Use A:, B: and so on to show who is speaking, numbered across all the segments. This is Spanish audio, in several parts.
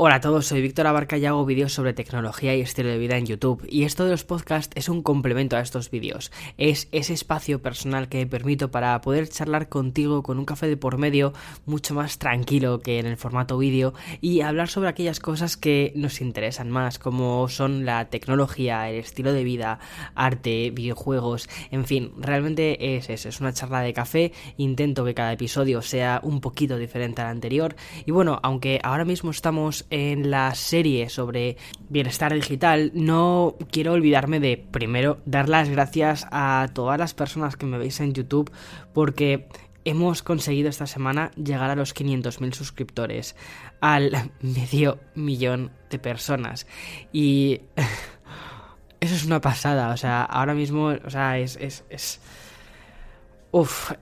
A: Hola a todos, soy Víctor Abarca y hago vídeos sobre tecnología y estilo de vida en YouTube. Y esto de los podcasts es un complemento a estos vídeos. Es ese espacio personal que me permito para poder charlar contigo con un café de por medio mucho más tranquilo que en el formato vídeo y hablar sobre aquellas cosas que nos interesan más, como son la tecnología, el estilo de vida, arte, videojuegos, en fin, realmente es eso, es una charla de café. Intento que cada episodio sea un poquito diferente al anterior. Y bueno, aunque ahora mismo estamos en la serie sobre bienestar digital, no quiero olvidarme de primero dar las gracias a todas las personas que me veis en YouTube porque hemos conseguido esta semana llegar a los 500.000 suscriptores, al medio millón de personas. Y eso es una pasada, o sea, ahora mismo, o sea, es... es, es...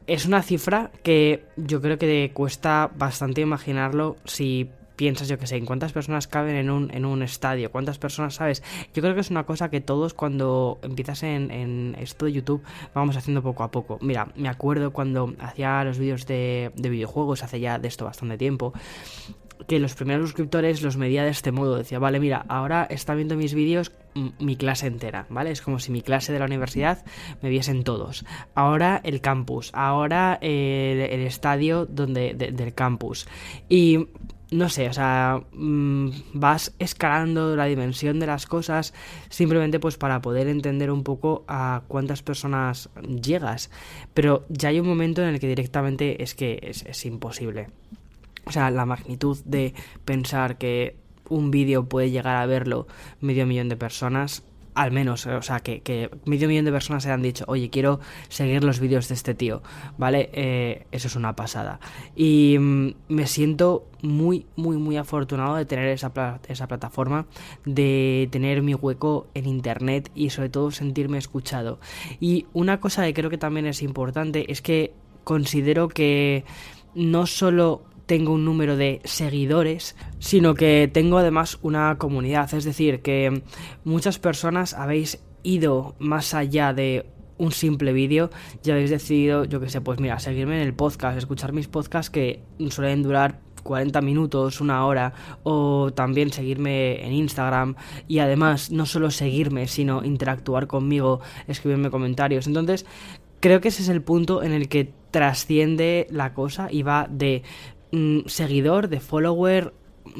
A: Es una cifra que yo creo que cuesta bastante imaginarlo si piensas, yo que sé, en cuántas personas caben en un, en un estadio, cuántas personas, ¿sabes? Yo creo que es una cosa que todos cuando empiezas en, en esto de YouTube vamos haciendo poco a poco. Mira, me acuerdo cuando hacía los vídeos de, de videojuegos, hace ya de esto bastante tiempo, que los primeros suscriptores los medía de este modo. Decía, vale, mira, ahora está viendo mis vídeos mi clase entera, ¿vale? Es como si mi clase de la universidad me viesen todos. Ahora el campus, ahora el, el estadio donde, del campus. Y no sé, o sea, mm, vas escalando la dimensión de las cosas simplemente pues para poder entender un poco a cuántas personas llegas. Pero ya hay un momento en el que directamente es que es, es imposible. O sea, la magnitud de pensar que un vídeo puede llegar a verlo medio millón de personas al menos, o sea, que, medio millón de personas se han dicho, oye, quiero seguir los vídeos de este tío, ¿vale? Eh, eso es una pasada. Y mm, me siento muy, muy, muy afortunado de tener esa, esa plataforma, de tener mi hueco en Internet y sobre todo sentirme escuchado. Y una cosa que creo que también es importante es que considero que no solo tengo un número de seguidores, sino que tengo además una comunidad. Es decir, que muchas personas habéis ido más allá de un simple vídeo y habéis decidido, yo que sé, pues mira, seguirme en el podcast, escuchar mis podcasts que suelen durar 40 minutos, una hora, o también seguirme en Instagram y además no solo seguirme, sino interactuar conmigo, escribirme comentarios. Entonces, creo que ese es el punto en el que trasciende la cosa y va de seguidor, de follower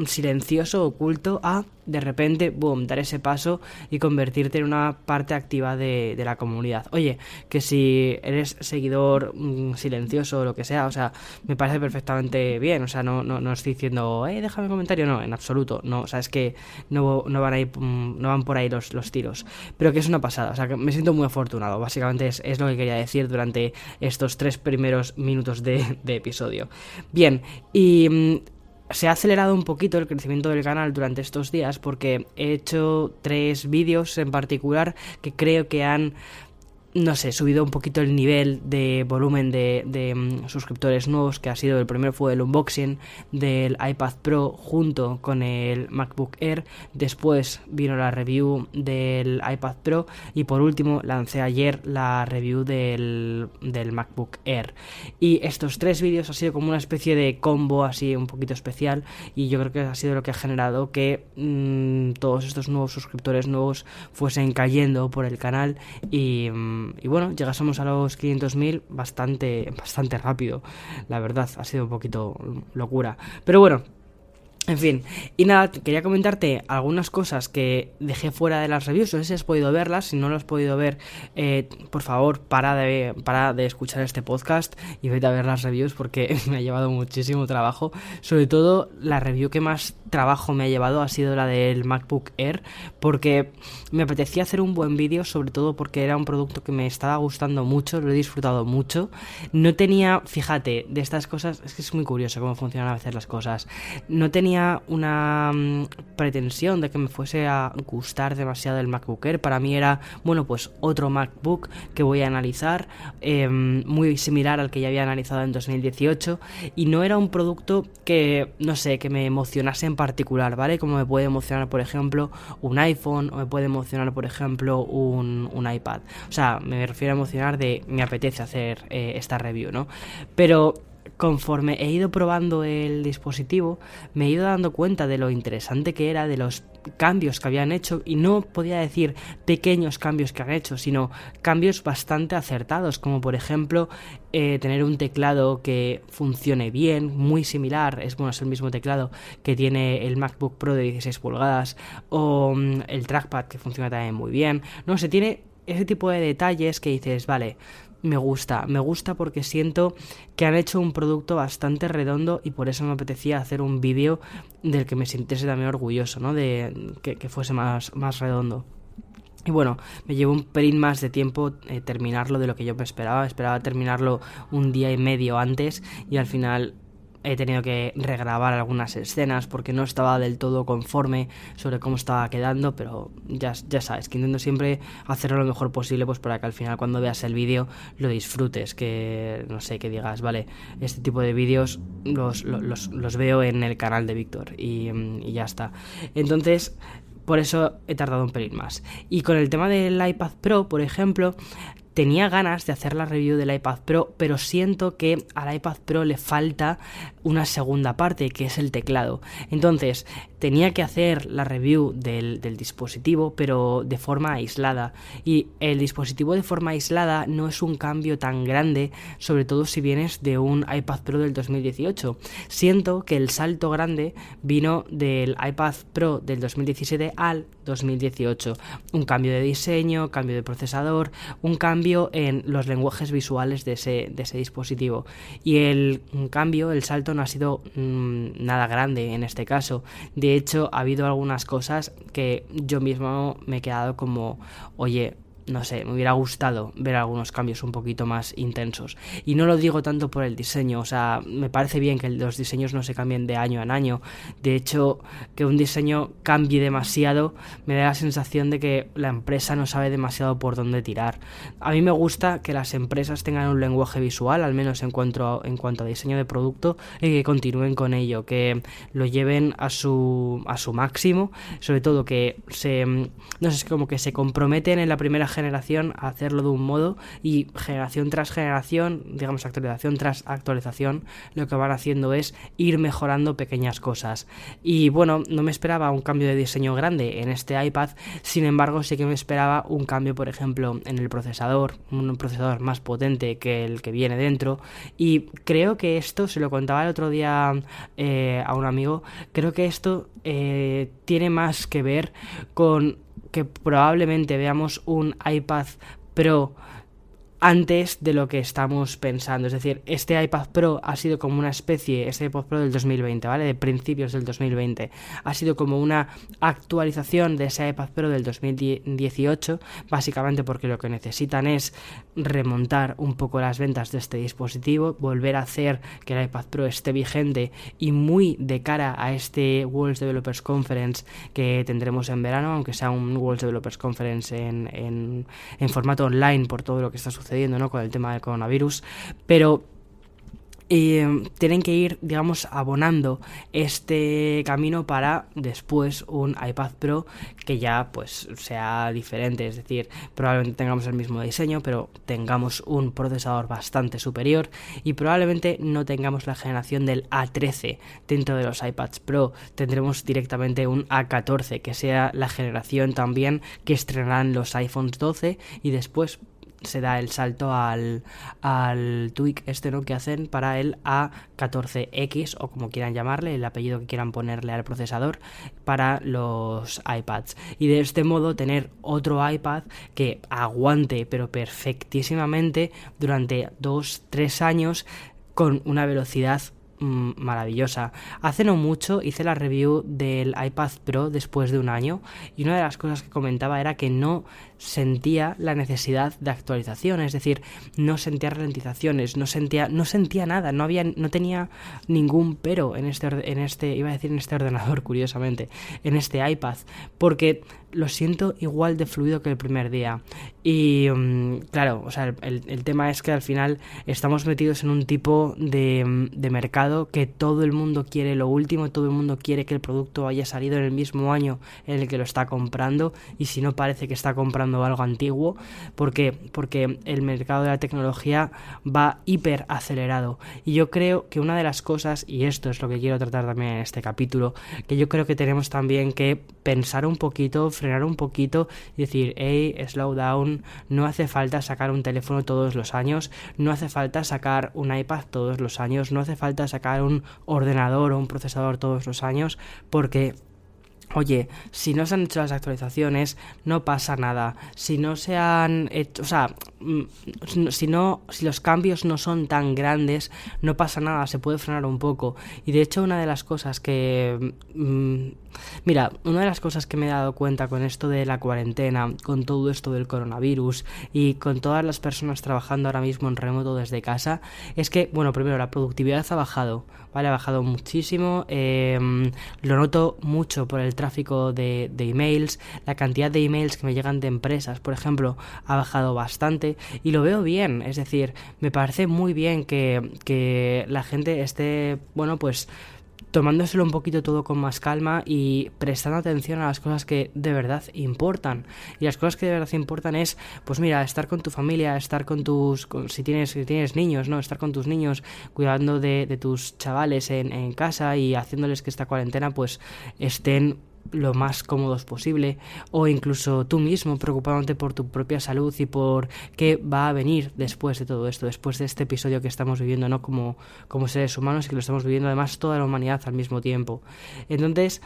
A: silencioso, oculto, a de repente, boom, dar ese paso y convertirte en una parte activa de, la comunidad. Oye, que si eres seguidor mm, silencioso o lo que sea, o sea, me parece perfectamente bien, o sea, no, no, no estoy diciendo, eh, déjame un comentario, no, en absoluto, no, o sea, es que no, no van, ahí, mm, no van por ahí los, los tiros, pero que es una pasada, o sea, que me siento muy afortunado, básicamente es, es lo que quería decir durante estos tres primeros minutos de, de episodio. Bien, y mm, se ha acelerado un poquito el crecimiento del canal durante estos días porque he hecho tres vídeos en particular que creo que han no sé, subido un poquito el nivel de volumen de, mm, suscriptores nuevos, que ha sido el primero fue el unboxing del iPad Pro junto con el MacBook Air, después vino la review del iPad Pro y por último lancé ayer la review del, del MacBook Air. Y estos tres vídeos ha sido como una especie de combo así un poquito especial y yo creo que ha sido lo que ha generado que mm, todos estos nuevos suscriptores nuevos fuesen cayendo por el canal y... Mm, y bueno, llegásemos a los 500.000 bastante, bastante rápido, la verdad, ha sido un poquito locura. Pero bueno, en fin, y nada, quería comentarte algunas cosas que dejé fuera de las reviews, no sé si has podido verlas, si no lo has podido ver, eh, por favor, para de, para de escuchar este podcast y vete a ver las reviews porque me ha llevado muchísimo trabajo, sobre todo la review que más trabajo me ha llevado ha sido la del MacBook Air, porque me apetecía hacer un buen vídeo, sobre todo porque era un producto que me estaba gustando mucho, lo he disfrutado mucho, no tenía, fíjate, de estas cosas, es que es muy curioso cómo funcionan a veces las cosas, no tenía una mm, pretensión de que me fuese a gustar demasiado el MacBook Air. Para mí era, bueno, pues otro MacBook que voy a analizar, em, muy similar al que ya había analizado en 2018. Y no era un producto que, no sé, que me emocionase en particular, ¿vale? Como me puede emocionar, por ejemplo, un iPhone o me puede emocionar, por ejemplo, un, un iPad. O sea, me refiero a emocionar de me apetece hacer eh, esta review, ¿no? Pero conforme he ido probando el dispositivo, me he ido dando cuenta de lo interesante que era, de los cambios que habían hecho, y no podía decir pequeños cambios que han hecho, sino cambios bastante acertados, como por ejemplo eh, tener un teclado que funcione bien, muy similar, es bueno, es el mismo teclado que tiene el MacBook Pro de 16 pulgadas, o mm, el trackpad que funciona también muy bien, no se tiene ese tipo de detalles que dices, vale, me gusta, me gusta porque siento que han hecho un producto bastante redondo y por eso me apetecía hacer un vídeo del que me sintiese también orgulloso, ¿no? De que, fuese más, más redondo. Y bueno, me llevó un pelín más de tiempo eh, terminarlo de lo que yo me esperaba. Esperaba terminarlo un día y medio antes y al final he tenido que regrabar algunas escenas porque no estaba del todo conforme sobre cómo estaba quedando, pero ya, ya sabes, que intento siempre hacerlo lo mejor posible pues para que al final cuando veas el vídeo lo disfrutes, que no sé, que digas, vale, este tipo de vídeos los, los, veo en el canal de Víctor y ya está. Entonces, por eso he tardado un pelín más. Y con el tema del iPad Pro, por ejemplo, tenía ganas de hacer la review del iPad Pro, pero siento que al iPad Pro le falta una segunda parte, que es el teclado. Entonces, tenía que hacer la review del, dispositivo, pero de forma aislada. Y el dispositivo de forma aislada no es un cambio tan grande, sobre todo si vienes de un iPad Pro del 2018. Siento que el salto grande vino del iPad Pro del 2017 al 2018. Un cambio de diseño, cambio de procesador, un cambio en los lenguajes visuales de ese, de ese dispositivo. Y el cambio, el salto no ha sido mm, nada grande en este caso. Hecho, ha habido algunas cosas que yo mismo me he quedado como, oye, no sé, me hubiera gustado ver algunos cambios un poquito más intensos. Y no lo digo tanto por el diseño, o sea, me parece bien que los diseños no se cambien de año en año. De hecho, que un diseño cambie demasiado me da la sensación de que la empresa no sabe demasiado por dónde tirar. A mí me gusta que las empresas tengan un lenguaje visual, al menos en cuanto a, en cuanto a diseño de producto, y que continúen con ello, que lo lleven a su, a su máximo, sobre todo que se, no sé, como que se comprometen en la primera generación a hacerlo de un modo y generación tras generación, digamos actualización tras actualización, lo que van haciendo es ir mejorando pequeñas cosas. Y bueno, no me esperaba un cambio de diseño grande en este iPad, sin embargo sí que me esperaba un cambio, por ejemplo, en el procesador, un procesador más potente que el que viene dentro. Y creo que esto, se lo contaba el otro día eh, a un amigo, creo que esto eh, tiene más que ver con que probablemente veamos un iPad Pro antes de lo que estamos pensando. Es decir, este iPad Pro ha sido como una especie, este iPad Pro del 2020, ¿vale? De principios del 2020. Ha sido como una actualización de ese iPad Pro del 2018, básicamente porque lo que necesitan es remontar un poco las ventas de este dispositivo, volver a hacer que el iPad Pro esté vigente y muy de cara a este World Developers Conference que tendremos en verano, aunque sea un World Developers Conference en, en, en formato online por todo lo que está sucediendo ¿no? con el tema del coronavirus, pero eh, tienen que ir, digamos, abonando este camino para después un iPad Pro que ya pues sea diferente, es decir, probablemente tengamos el mismo diseño, pero tengamos un procesador bastante superior y probablemente no tengamos la generación del A13 dentro de los iPads Pro, tendremos directamente un A14 que sea la generación también que estrenarán los iPhones 12 y después se da el salto al, al tweak este ¿no? que hacen para el A14X o como quieran llamarle, el apellido que quieran ponerle al procesador para los iPads. Y de este modo tener otro iPad que aguante pero perfectísimamente durante 2-3 años con una velocidad Mm, maravillosa. Hace no mucho hice la review del iPad Pro después de un año y una de las cosas que comentaba era que no sentía la necesidad de actualización, es decir, no sentía ralentizaciones, no sentía no sentía nada, no había no tenía ningún pero en este en este iba a decir en este ordenador curiosamente, en este iPad, porque lo siento igual de fluido que el primer día. Y mm, claro, o sea, el, tema es que al final estamos metidos en un tipo de, de mercado que todo el mundo quiere lo último, todo el mundo quiere que el producto haya salido en el mismo año en el que lo está comprando y si no parece que está comprando algo antiguo, porque porque el mercado de la tecnología va hiper acelerado y yo creo que una de las cosas y esto es lo que quiero tratar también en este capítulo, que yo creo que tenemos también que pensar un poquito, frenar un poquito y decir, hey, slow down, no hace falta sacar un teléfono todos los años, no hace falta sacar un iPad todos los años, no hace falta sacar un ordenador o un procesador todos los años, porque Oye, si no se han hecho las actualizaciones, no pasa nada. Si no se han hecho, o sea, mm, si no, si los cambios no son tan grandes, no pasa nada, se puede frenar un poco. Y de hecho, una de las cosas que, mm, mira, una de las cosas que me he dado cuenta con esto de la cuarentena, con todo esto del coronavirus y con todas las personas trabajando ahora mismo en remoto desde casa, es que, bueno, primero la productividad ha bajado, vale, ha bajado muchísimo. Em, lo noto mucho por el tráfico de, emails, la cantidad de emails que me llegan de empresas, por ejemplo, ha bajado bastante y lo veo bien, es decir, me parece muy bien que, que la gente esté, bueno, pues tomándoselo un poquito todo con más calma y prestando atención a las cosas que de verdad importan. Y las cosas que de verdad importan es, pues mira, estar con tu familia, estar con tus, si, tienes, si tienes niños, ¿no? Estar con tus niños, cuidando de, de tus chavales en, en casa y haciéndoles que esta cuarentena pues estén lo más cómodos posible o incluso tú mismo preocupándote por tu propia salud y por qué va a venir después de todo esto, después de este episodio que estamos viviendo, ¿no? Como, como seres humanos y que lo estamos viviendo además toda la humanidad al mismo tiempo. Entonces,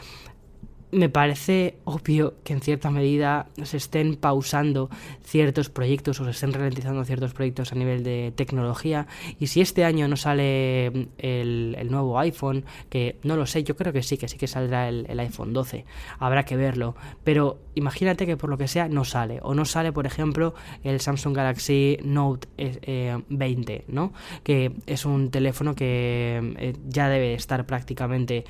A: me parece obvio que en cierta medida se estén pausando ciertos proyectos o se estén ralentizando ciertos proyectos a nivel de tecnología. Y si este año no sale el, nuevo iPhone, que no lo sé, yo creo que sí, que sí que saldrá el, iPhone 12, habrá que verlo, pero imagínate que por lo que sea no sale, o no sale por ejemplo el Samsung Galaxy Note 20, eh, ¿no? Que es un teléfono que eh, ya debe estar prácticamente,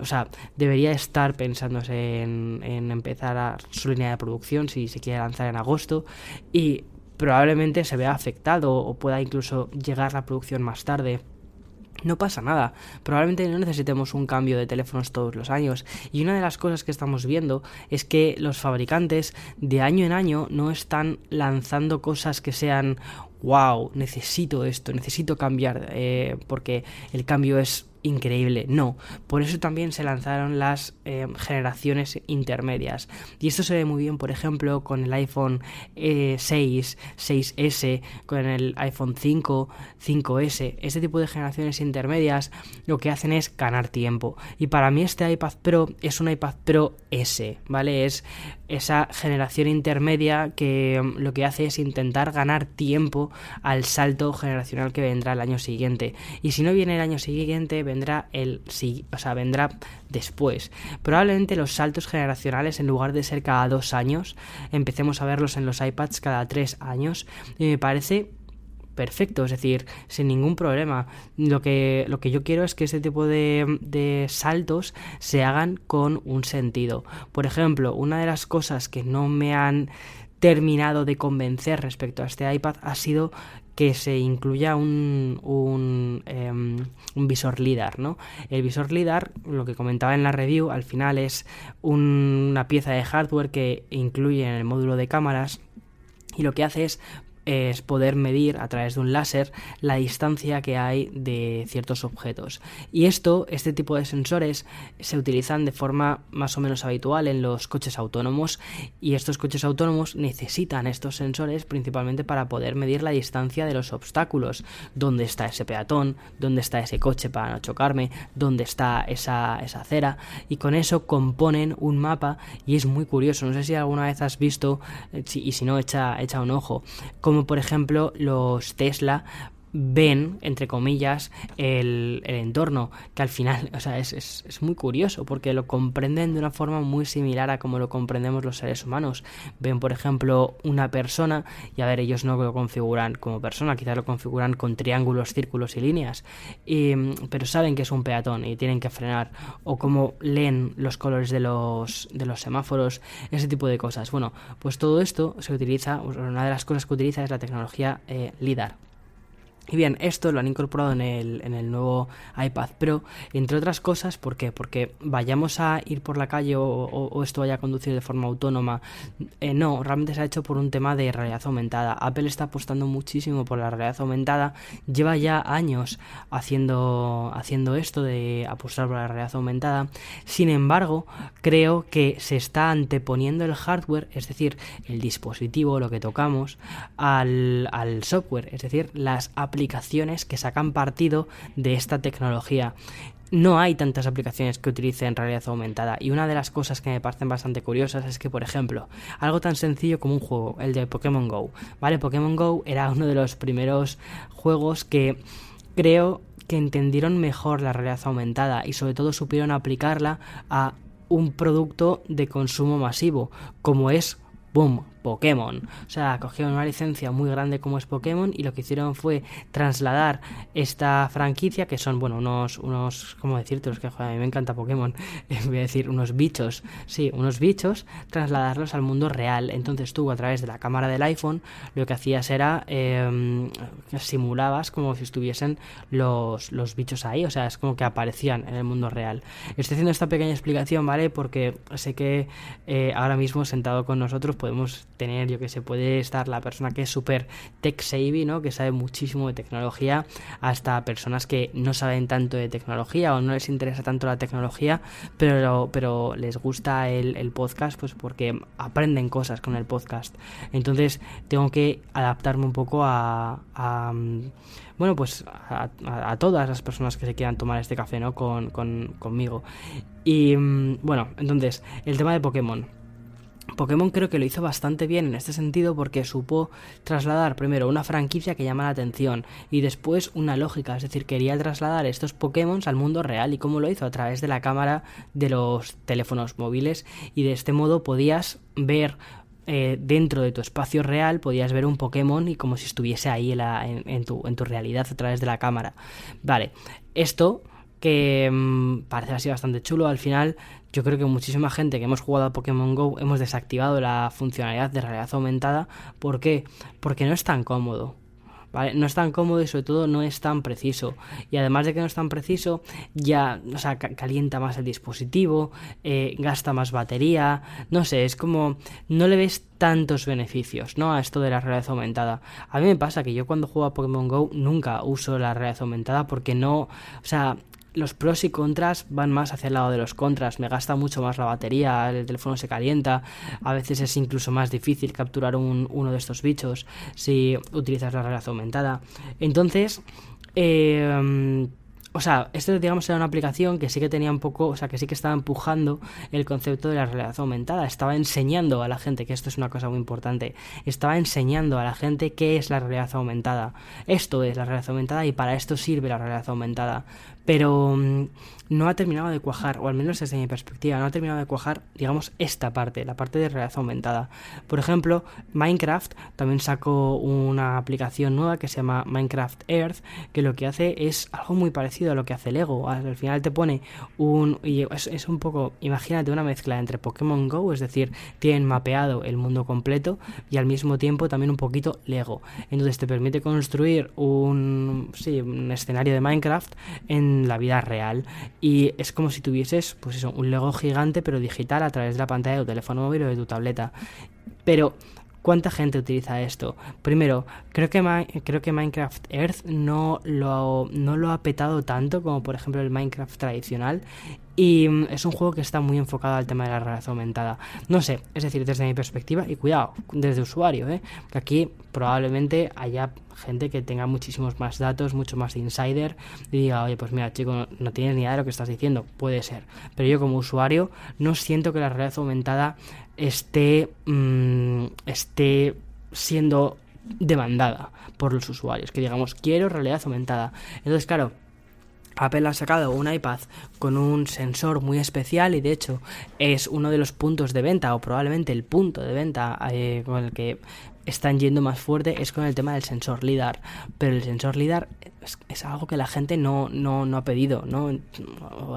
A: o sea, debería estar pensando en, empezar a su línea de producción si se quiere lanzar en agosto y probablemente se vea afectado o pueda incluso llegar la producción más tarde. No pasa nada, probablemente no necesitemos un cambio de teléfonos todos los años y una de las cosas que estamos viendo es que los fabricantes de año en año no están lanzando cosas que sean wow, necesito esto, necesito cambiar eh, porque el cambio es increíble. No, por eso también se lanzaron las eh, generaciones intermedias. Y esto se ve muy bien, por ejemplo, con el iPhone 6, 6S, con el iPhone 5, 5S. Este tipo de generaciones intermedias lo que hacen es ganar tiempo. Y para mí este iPad Pro es un iPad Pro S, ¿vale? Es esa generación intermedia que mm, lo que hace es intentar ganar tiempo al salto generacional que vendrá el año siguiente. Y si no viene el año siguiente, vendrá el o sea, vendrá después. Probablemente los saltos generacionales, en lugar de ser cada dos años, empecemos a verlos en los iPads cada tres años. Y me parece perfecto, es decir, sin ningún problema. Lo que, lo que yo quiero es que este tipo de, de, saltos se hagan con un sentido. Por ejemplo, una de las cosas que no me han terminado de convencer respecto a este iPad ha sido que se incluya un, un, em, un, visor LIDAR, ¿no? El visor LIDAR, lo que comentaba en la review, al final es una pieza de hardware que incluye en el módulo de cámaras y lo que hace es es poder medir a través de un láser la distancia que hay de ciertos objetos. Y esto, este tipo de sensores, se utilizan de forma más o menos habitual en los coches autónomos y estos coches autónomos necesitan estos sensores principalmente para poder medir la distancia de los obstáculos, dónde está ese peatón, dónde está ese coche para no chocarme, dónde está esa, esa acera y con eso componen un mapa y es muy curioso, no sé si alguna vez has visto eh, y si no echa, echa un ojo, como por ejemplo los Tesla ven, entre comillas, el, entorno, que al final, o sea, es, es, muy curioso, porque lo comprenden de una forma muy similar a como lo comprendemos los seres humanos. Ven, por ejemplo, una persona, y a ver, ellos no lo configuran como persona, quizás lo configuran con triángulos, círculos y líneas, pero saben que es un peatón y tienen que frenar, o como leen los colores de los, de los semáforos, ese tipo de cosas. Bueno, pues todo esto se utiliza, una de las cosas que utiliza es la tecnología eh, LIDAR. Y bien, esto lo han incorporado en el, en el nuevo iPad Pro, entre otras cosas, ¿por qué? Porque vayamos a ir por la calle o, esto vaya a conducir de forma autónoma. Eh, no, realmente se ha hecho por un tema de realidad aumentada. Apple está apostando muchísimo por la realidad aumentada, lleva ya años haciendo, haciendo esto de apostar por la realidad aumentada. Sin embargo, creo que se está anteponiendo el hardware, es decir, el dispositivo, lo que tocamos, al, al software, es decir, las aplicaciones aplicaciones que sacan partido de esta tecnología no hay tantas aplicaciones que utilicen realidad aumentada. Y una de las cosas que me parecen bastante curiosas es que, por ejemplo, algo tan sencillo como un juego, el de Pokémon Go. ¿Vale? Pokémon Go era uno de los primeros juegos que creo que entendieron mejor la realidad aumentada y sobre todo supieron aplicarla a un producto de consumo masivo, como es boom, Pokémon. O sea, cogieron una licencia muy grande como es Pokémon y lo que hicieron fue trasladar esta franquicia, que son, bueno, unos, unos ¿cómo decirte? que a mí me encanta Pokémon, voy a decir unos bichos, sí, unos bichos, trasladarlos al mundo real. Entonces tú a través de la cámara del iPhone lo que hacías era em, simulabas como si estuviesen los, los bichos ahí, o sea, es como que aparecían en el mundo real. Estoy haciendo esta pequeña explicación, ¿vale? Porque sé que eh, ahora mismo sentado con nosotros podemos tener, yo que sé, puede estar la persona que es súper tech savvy, ¿no? Que sabe muchísimo de tecnología, hasta personas que no saben tanto de tecnología o no les interesa tanto la tecnología, pero, pero les gusta el, podcast, pues porque aprenden cosas con el podcast. Entonces tengo que adaptarme un poco a, bueno, pues a, todas las personas que se quieran tomar este café, ¿no? Con, con, conmigo. Y mm, bueno, entonces, el tema de Pokémon. Pokémon creo que lo hizo bastante bien en este sentido porque supo trasladar primero una franquicia que llama la atención y después una lógica, es decir, quería trasladar estos Pokémon al mundo real y cómo lo hizo a través de la cámara de los teléfonos móviles y de este modo podías ver eh, dentro de tu espacio real podías ver un Pokémon y como si estuviese ahí en, tu, en tu realidad a través de la cámara. Vale, esto que mm, parece así bastante chulo, al final yo creo que muchísima gente que hemos jugado a Pokémon Go hemos desactivado la funcionalidad de realidad aumentada. ¿Por qué? Porque no es tan cómodo. ¿Vale? No es tan cómodo y sobre todo no es tan preciso. Y además de que no es tan preciso, ya o sea, calienta más el dispositivo, eh, gasta más batería, no sé, es como no le ves tantos beneficios, ¿no? A esto de la realidad aumentada. A mí me pasa que yo cuando juego a Pokémon Go nunca uso la realidad aumentada porque no, o sea, los pros y contras van más hacia el lado de los contras. Me gasta mucho más la batería, el teléfono se calienta, a veces es incluso más difícil capturar un, uno de estos bichos si utilizas la realidad aumentada. Entonces, eh, o sea, esto digamos era una aplicación que sí que tenía un poco, o sea, que sí que estaba empujando el concepto de la realidad aumentada, estaba enseñando a la gente, que esto es una cosa muy importante, estaba enseñando a la gente qué es la realidad aumentada. Esto es la realidad aumentada y para esto sirve la realidad aumentada. Pero mm, no ha terminado de cuajar, o al menos desde mi perspectiva, no ha terminado de cuajar, digamos, esta parte, la parte de realidad aumentada. Por ejemplo, Minecraft también sacó una aplicación nueva que se llama Minecraft Earth, que lo que hace es algo muy parecido a lo que hace Lego. Al final te pone un... Es, un poco, imagínate una mezcla entre Pokémon Go, es decir, tienen mapeado el mundo completo y al mismo tiempo también un poquito Lego. Entonces te permite construir un, sí, un escenario de Minecraft en la vida real y es como si tuvieses, pues eso, un Lego gigante pero digital a través de la pantalla de tu teléfono móvil o de tu tableta. Pero ¿Cuánta gente utiliza esto? Primero, creo que, creo que Minecraft Earth no lo, no lo ha petado tanto como por ejemplo el Minecraft tradicional y mm, es un juego que está muy enfocado al tema de la realidad aumentada. No sé, es decir, desde mi perspectiva, y cuidado, desde usuario, ¿eh? que aquí probablemente haya gente que tenga muchísimos más datos, mucho más de insider, y diga, oye, pues mira, chico, no, tienes ni idea de lo que estás diciendo. Puede ser. Pero yo como usuario no siento que la realidad aumentada esté, mm, esté siendo demandada por los usuarios. Que digamos, quiero realidad aumentada. Entonces, claro, Apple ha sacado un iPad con un sensor muy especial y de hecho es uno de los puntos de venta o probablemente el punto de venta eh, con el que están yendo más fuerte es con el tema del sensor LIDAR. Pero el sensor LIDAR es, algo que la gente no, no, no ha pedido, ¿no?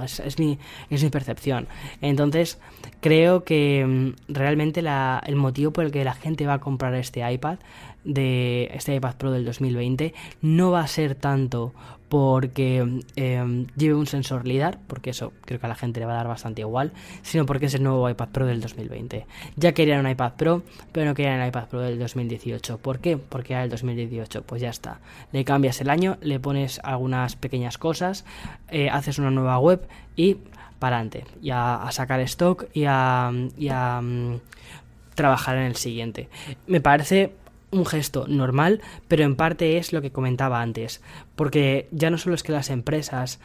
A: Es, mi, es mi percepción. Entonces, creo que mm, realmente la, el motivo por el que la gente va a comprar este iPad de este iPad Pro del 2020 no va a ser tanto porque em, lleve un sensor LIDAR, porque eso creo que a la gente le va a dar bastante igual, sino porque es el nuevo iPad Pro del 2020. Ya querían un iPad Pro, pero no querían el iPad Pro del 2018. ¿Por qué? Porque era el 2018. Pues ya está. Le cambias el año, le pones algunas pequeñas cosas, eh, haces una nueva web y para adelante. Y a, sacar stock y a, mm, trabajar en el siguiente. Me parece un gesto normal, pero en parte es lo que comentaba antes, porque ya no solo es que las empresas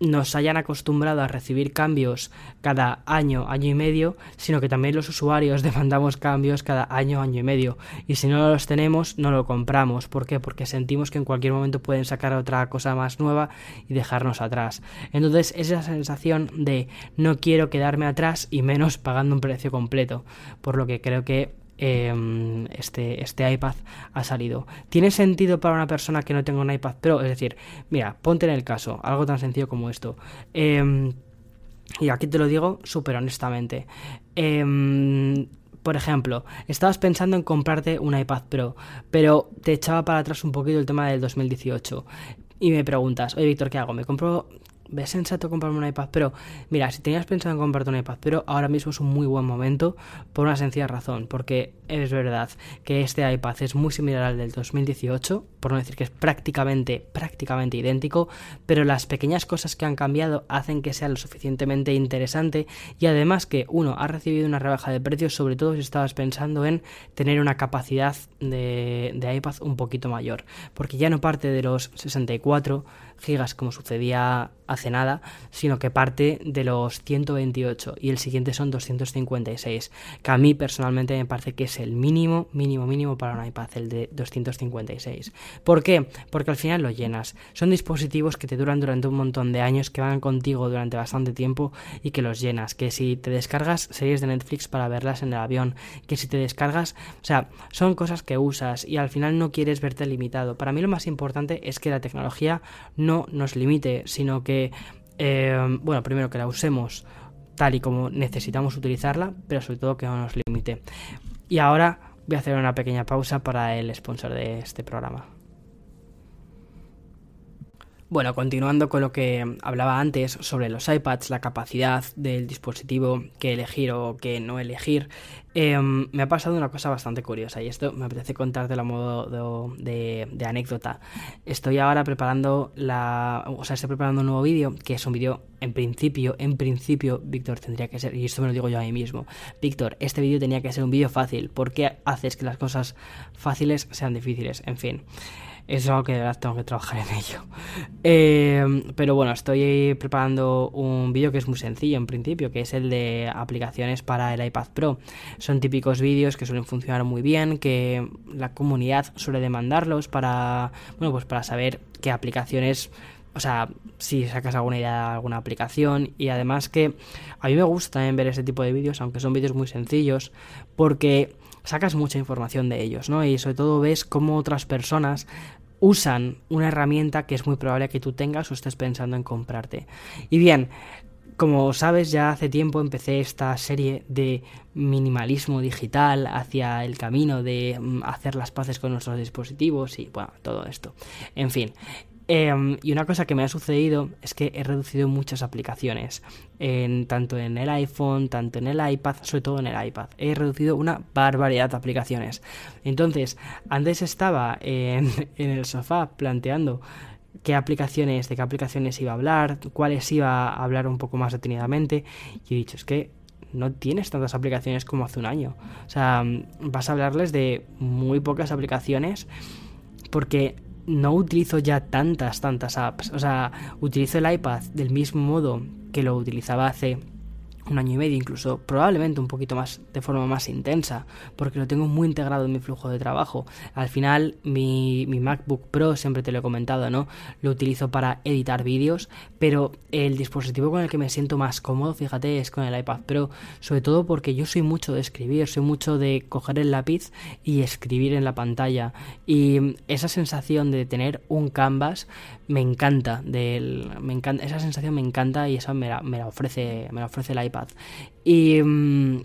A: nos hayan acostumbrado a recibir cambios cada año, año y medio, sino que también los usuarios demandamos cambios cada año, año y medio. Y si no los tenemos, no lo compramos. ¿Por qué? Porque sentimos que en cualquier momento pueden sacar otra cosa más nueva y dejarnos atrás. Entonces, esa sensación de no quiero quedarme atrás y menos pagando un precio completo. Por lo que creo que Em, este, este iPad ha salido. ¿Tiene sentido para una persona que no tenga un iPad Pro? Es decir, mira, ponte en el caso, algo tan sencillo como esto. Em, y aquí te lo digo súper honestamente. Em, por ejemplo, estabas pensando en comprarte un iPad Pro, pero te echaba para atrás un poquito el tema del 2018. Y me preguntas, oye Víctor, ¿qué hago? ¿Me compro ves sensato comprarme un iPad Pro. Mira, si tenías pensado en comprarte un iPad Pro, ahora mismo es un muy buen momento por una sencilla razón, porque es verdad que este iPad es muy similar al del 2018, por no decir que es prácticamente, prácticamente idéntico, pero las pequeñas cosas que han cambiado hacen que sea lo suficientemente interesante y además que uno ha recibido una rebaja de precios, sobre todo si estabas pensando en tener una capacidad de, de iPad un poquito mayor, porque ya no parte de los 64 gigas como sucedía hace nada, sino que parte de los 128 y el siguiente son 256, que a mí personalmente me parece que es el mínimo, mínimo, mínimo para un iPad, el de 256. ¿Por qué? Porque al final lo llenas. Son dispositivos que te duran durante un montón de años, que van contigo durante bastante tiempo y que los llenas. Que si te descargas series de Netflix para verlas en el avión, que si te descargas, o sea, son cosas que usas y al final no quieres verte limitado. Para mí lo más importante es que la tecnología no nos limite, sino que, eh, bueno, primero que la usemos tal y como necesitamos utilizarla, pero sobre todo que no nos limite. Y ahora voy a hacer una pequeña pausa para el sponsor de este programa. Bueno, continuando con lo que hablaba antes sobre los iPads, la capacidad del dispositivo que elegir o que no elegir, em, me ha pasado una cosa bastante curiosa y esto me apetece contarte a modo de, de, anécdota. Estoy ahora preparando la, o sea, estoy preparando un nuevo vídeo que es un vídeo en principio, en principio, Víctor tendría que ser, y esto me lo digo yo a mí mismo, Víctor, este vídeo tenía que ser un vídeo fácil. ¿Por qué haces que las cosas fáciles sean difíciles? En fin es algo que de verdad tengo que trabajar en ello. Eh, pero bueno, estoy preparando un vídeo que es muy sencillo en principio, que es el de aplicaciones para el iPad Pro. Son típicos vídeos que suelen funcionar muy bien, que la comunidad suele demandarlos para, bueno, pues para saber qué aplicaciones o sea, si sacas alguna idea de alguna aplicación y además que a mí me gusta también ver ese tipo de vídeos, aunque son vídeos muy sencillos, porque sacas mucha información de ellos, ¿no? Y sobre todo ves cómo otras personas usan una herramienta que es muy probable que tú tengas o estés pensando en comprarte. Y bien, como sabes, ya hace tiempo empecé esta serie de minimalismo digital hacia el camino de mm, hacer las paces con nuestros dispositivos y bueno, todo esto. En fin, Em, y una cosa que me ha sucedido es que he reducido muchas aplicaciones, tanto en el iPhone, tanto en el iPad, sobre todo en el iPad. He reducido una barbaridad de aplicaciones. Entonces, antes estaba en, en el sofá planteando qué aplicaciones, de qué aplicaciones iba a hablar, cuáles iba a hablar un poco más detenidamente, y he dicho, es que no tienes tantas aplicaciones como hace un año. O sea, vas a hablarles de muy pocas aplicaciones porque no utilizo ya tantas, tantas apps. O sea, utilizo el iPad del mismo modo que lo utilizaba hace un año y medio, incluso probablemente un poquito más de forma más intensa, porque lo tengo muy integrado en mi flujo de trabajo. Al final, mi, mi MacBook Pro, siempre te lo he comentado, ¿no? Lo utilizo para editar vídeos, pero el dispositivo con el que me siento más cómodo, fíjate, es con el iPad Pro, sobre todo porque yo soy mucho de escribir, soy mucho de coger el lápiz y escribir en la pantalla. Y esa sensación de tener un canvas me encanta, del, me encanta esa sensación me encanta y eso me la, me la ofrece, me la ofrece el iPad. Y mm,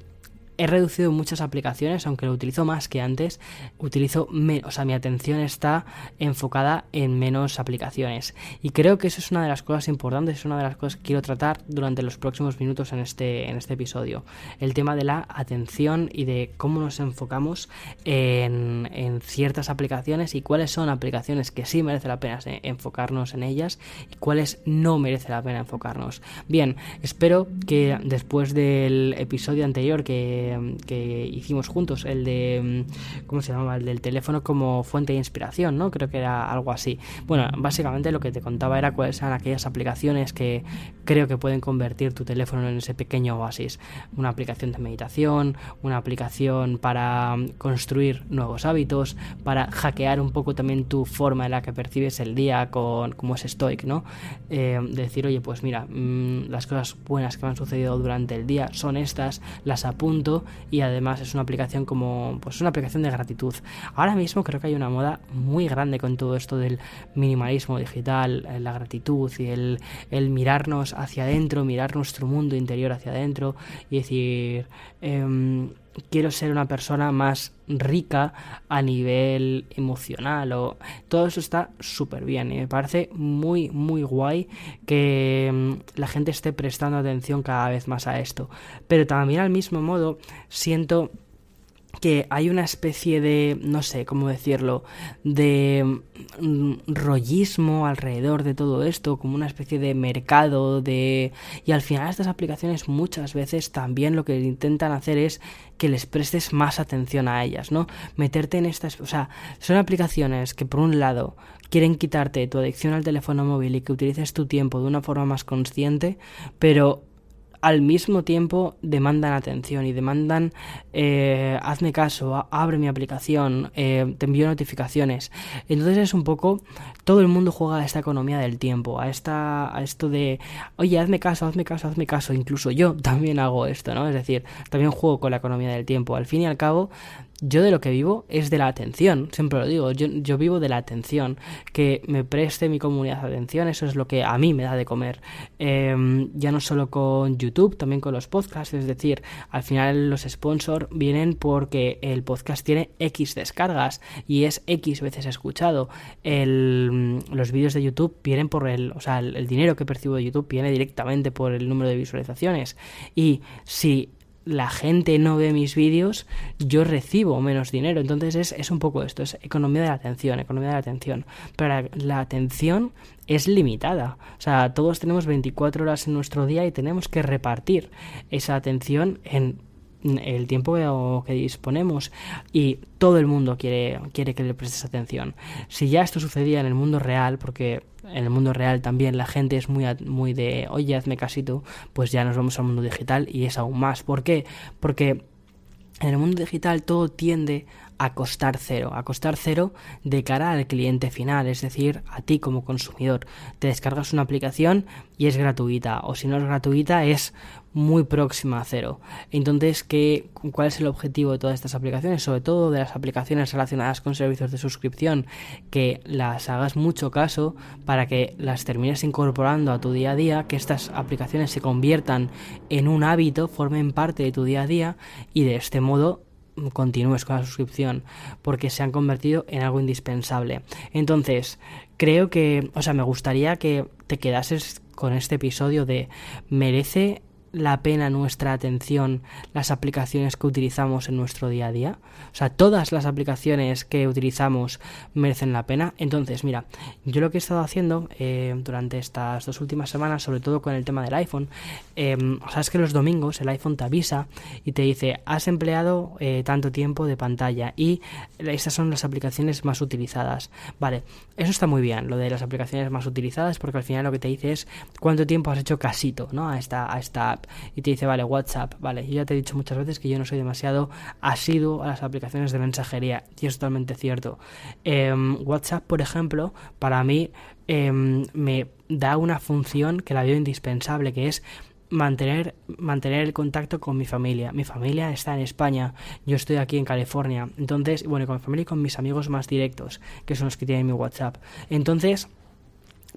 A: he reducido muchas aplicaciones, aunque lo utilizo más que antes, utilizo menos, o sea, mi atención está enfocada en menos aplicaciones. Y creo que eso es una de las cosas importantes, es una de las cosas que quiero tratar durante los próximos minutos en este, en este episodio. El tema de la atención y de cómo nos enfocamos en, en ciertas aplicaciones y cuáles son aplicaciones que sí merece la pena enfocarnos en ellas y cuáles no merece la pena enfocarnos. Bien, espero que después del episodio anterior que, que hicimos juntos, el de, ¿cómo se llamaba? El del teléfono como fuente de inspiración, ¿no? Creo que era algo así. Bueno, básicamente lo que te contaba era cuáles eran aquellas aplicaciones que creo que pueden convertir tu teléfono en ese pequeño oasis. Una aplicación de meditación, una aplicación para construir nuevos hábitos, para hackear un poco también tu forma en la que percibes el día con como es Stoic, ¿no? Decir, oye, pues mira, mm, las cosas buenas que me han sucedido durante el día son estas, las apunto y además es una aplicación como, pues una aplicación de gratitud. Ahora mismo creo que hay una moda muy grande con todo esto del minimalismo digital, eh, la gratitud y el, el mirarnos hacia adentro, mirar nuestro mundo interior hacia adentro y decir, eh, quiero ser una persona más rica a nivel emocional o todo eso está súper bien y me parece muy muy guay que mm, la gente esté prestando atención cada vez más a esto. Pero también al mismo modo siento que hay una especie de, no sé cómo decirlo, de mm, rollismo alrededor de todo esto, como una especie de mercado de... Y al final estas aplicaciones muchas veces también lo que intentan hacer es que les prestes más atención a ellas, ¿no? Meterte en estas... O sea, son aplicaciones que por un lado quieren quitarte tu adicción al teléfono móvil y que utilices tu tiempo de una forma más consciente, pero al mismo tiempo demandan atención y demandan eh, hazme caso, abre mi aplicación, eh, te envío notificaciones. Entonces es un poco, todo el mundo juega a esta economía del tiempo, a, esta, a esto de, oye, hazme caso, hazme caso, hazme caso. Incluso yo también hago esto, ¿no? Es decir, también juego con la economía del tiempo. Al fin y al cabo, yo de lo que vivo es de la atención, siempre lo digo, yo, yo, vivo de la atención, que me preste mi comunidad atención, eso es lo que a mí me da de comer, eh, ya no solo con YouTube, también con los podcasts, es decir, al final los sponsors vienen porque el podcast tiene X descargas y es X veces escuchado, el, los vídeos de YouTube vienen por el, o sea, el dinero que percibo de YouTube viene directamente por el número de visualizaciones. Y si la gente no ve mis vídeos, yo recibo menos dinero. Entonces es, es, un poco esto, es economía de la atención, economía de la atención. Pero la, atención es limitada. O sea, todos tenemos 24 horas en nuestro día y tenemos que repartir esa atención en el tiempo que, que, disponemos y todo el mundo quiere, quiere que le prestes atención. Si ya esto sucedía en el mundo real, porque en el mundo real también la gente es muy, muy de, oye, hazme casito, pues ya nos vamos al mundo digital y es aún más. ¿Por qué? Porque en el mundo digital todo tiende a costar cero, a costar cero de cara al cliente final, es decir, a ti como consumidor. Te descargas una aplicación y es gratuita, o si no es gratuita es muy próxima a cero. Entonces, ¿qué, ¿cuál es el objetivo de todas estas aplicaciones? Sobre todo de las aplicaciones relacionadas con servicios de suscripción, que las hagas mucho caso para que las termines incorporando a tu día a día, que estas aplicaciones se conviertan en un hábito, formen parte de tu día a día y de este modo continúes con la suscripción porque se han convertido en algo indispensable. Entonces, creo que, o sea, me gustaría que te quedases con este episodio de merece la pena nuestra atención las aplicaciones que utilizamos en nuestro día a día? O sea, todas las aplicaciones que utilizamos merecen la pena. Entonces, mira, yo lo que he estado haciendo eh, durante estas dos últimas semanas, sobre todo con el tema del iPhone, eh, sabes que los domingos el iPhone te avisa y te dice, has empleado eh, tanto tiempo de pantalla y estas son las aplicaciones más utilizadas. Vale, eso está muy bien, lo de las aplicaciones más utilizadas, porque al final lo que te dice es cuánto tiempo has hecho casito, ¿no? A esta, a esta y te dice, vale, WhatsApp, vale, yo ya te he dicho muchas veces que yo no soy demasiado asiduo a las aplicaciones de mensajería y es totalmente cierto. Eh, WhatsApp, por ejemplo, para mí eh, me da una función que la veo indispensable, que es mantener, mantener el contacto con mi familia. Mi familia está en España, yo estoy aquí en California. Entonces, bueno, con mi familia y con mis amigos más directos, que son los que tienen mi WhatsApp. Entonces,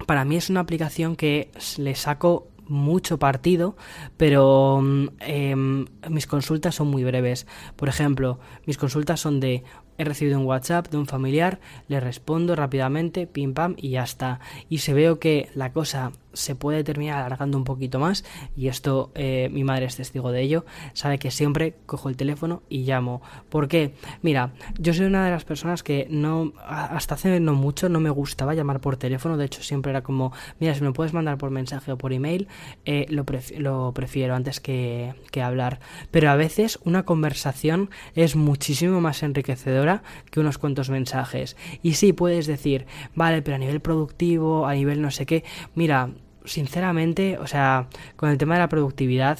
A: para mí es una aplicación que le saco mucho partido, pero mm, em, mis consultas son muy breves. Por ejemplo, mis consultas son de he recibido un WhatsApp de un familiar, le respondo rápidamente, pim pam y ya está. Y se veo que la cosa se puede terminar alargando un poquito más y esto eh, mi madre es testigo de ello, sabe que siempre cojo el teléfono y llamo. ¿Por qué? Mira, yo soy una de las personas que no, hasta hace no mucho no me gustaba llamar por teléfono, de hecho siempre era como, mira, si me puedes mandar por mensaje o por email, eh, lo, lo, prefiero antes que, que hablar. Pero a veces una conversación es muchísimo más enriquecedora que unos cuantos mensajes. Y sí, puedes decir, vale, pero a nivel productivo, a nivel no sé qué, mira, sinceramente, o sea, con el tema de la productividad,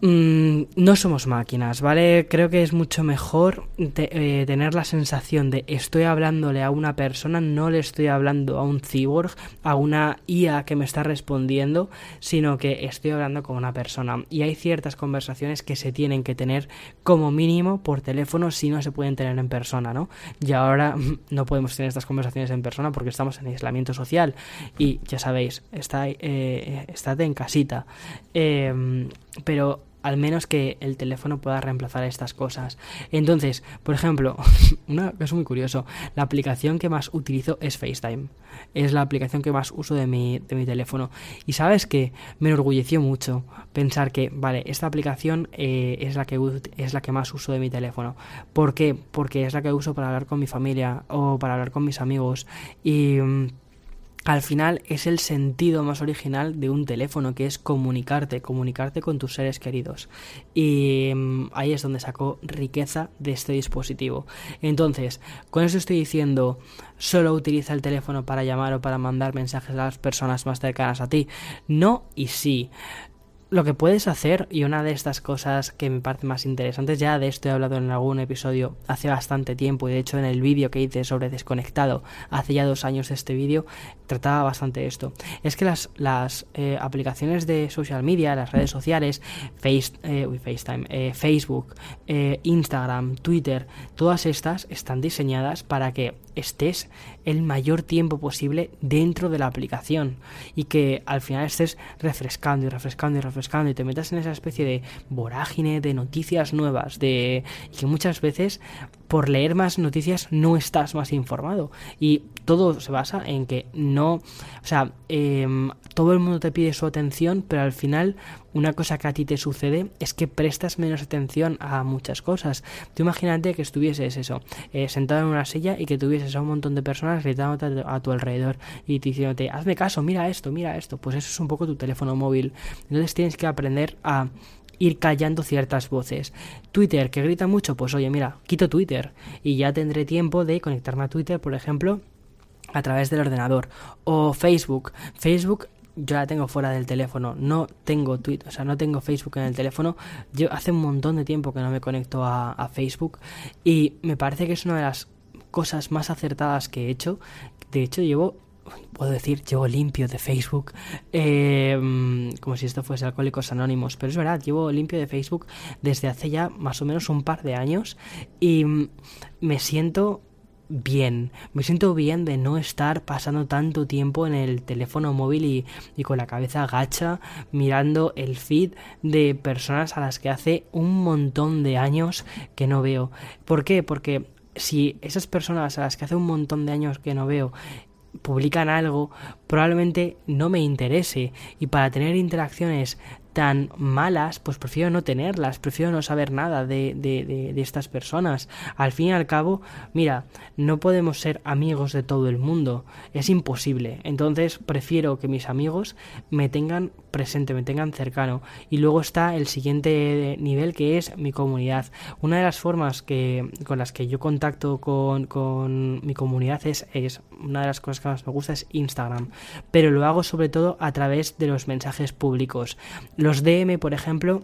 A: Mm, no somos máquinas, ¿vale? Creo que es mucho mejor eh, tener la sensación de estoy hablándole a una persona, no le estoy hablando a un cyborg, a una IA que me está respondiendo, sino que estoy hablando con una persona. Y hay ciertas conversaciones que se tienen que tener como mínimo por teléfono si no se pueden tener en persona, ¿no? Y ahora no podemos tener estas conversaciones en persona porque estamos en aislamiento social y ya sabéis, está, eh, en casita. Eh, pero al menos que el teléfono pueda reemplazar estas cosas. Entonces, por ejemplo, una es muy curioso, la aplicación que más utilizo es FaceTime. Es la aplicación que más uso de mi, de mi teléfono. Y sabes que me enorgulleció mucho pensar que, vale, esta aplicación eh, es, la que, es la que más uso de mi teléfono. ¿Por qué? Porque es la que uso para hablar con mi familia o para hablar con mis amigos. Y mm, al final es el sentido más original de un teléfono, que es comunicarte, comunicarte con tus seres queridos. Y mm, ahí es donde saco riqueza de este dispositivo. Entonces, con eso estoy diciendo, solo utiliza el teléfono para llamar o para mandar mensajes a las personas más cercanas a ti. No y sí lo que puedes hacer, y una de estas cosas que me parece más interesantes, ya de esto he hablado en algún episodio hace bastante tiempo, y de hecho en el vídeo que hice sobre desconectado, hace ya dos años de este vídeo, trataba bastante esto. Es que las, las eh, aplicaciones de social media, las redes sociales, face, eh, FaceTime, eh, Facebook, Instagram, Twitter, todas estas están diseñadas para que estés el mayor tiempo posible dentro de la aplicación y que al final estés refrescando y refrescando y refrescando y te metas en esa especie de vorágine de noticias nuevas de y que muchas veces por leer más noticias no estás más informado y todo se basa en que no, o sea, em, todo el mundo te pide su atención, pero al final una cosa que a ti te sucede es que prestas menos atención a muchas cosas. Tú imagínate que estuvieses eso, eh, sentado en una silla y que tuvieses a un montón de personas gritándote a tu alrededor y diciéndote, hazme caso, mira esto, mira esto. Pues eso es un poco tu teléfono móvil. Entonces tienes que aprender a ir callando ciertas voces. Twitter, que grita mucho, pues oye, mira, quito Twitter y ya tendré tiempo de conectarme a Twitter, por ejemplo, a través del ordenador. O Facebook. Facebook yo la tengo fuera del teléfono, no tengo Twitter, o sea, no tengo Facebook en el teléfono. Yo hace un montón de tiempo que no me conecto a, Facebook y me parece que es una de las cosas más acertadas que he hecho. De hecho, llevo puedo decir, llevo limpio de Facebook, em, como si esto fuese Alcohólicos Anónimos, pero es verdad, llevo limpio de Facebook desde hace ya más o menos un par de años y me siento bien. Me siento bien de no estar pasando tanto tiempo en el teléfono móvil y, y, con la cabeza agacha mirando el feed de personas a las que hace un montón de años que no veo. ¿Por qué? Porque si esas personas a las que hace un montón de años que no veo publican algo, probablemente no me interese y para tener interacciones tan malas, pues prefiero no tenerlas, prefiero no saber nada de, de, de, estas personas. Al fin y al cabo, mira, no podemos ser amigos de todo el mundo, es imposible. Entonces prefiero que mis amigos me tengan presente, me tengan cercano. Y luego está el siguiente nivel que es mi comunidad. Una de las formas que, con las que yo contacto con, con mi comunidad es, es, una de las cosas que más me gusta es Instagram. Pero lo hago sobre todo a través de los mensajes públicos los DM, por ejemplo,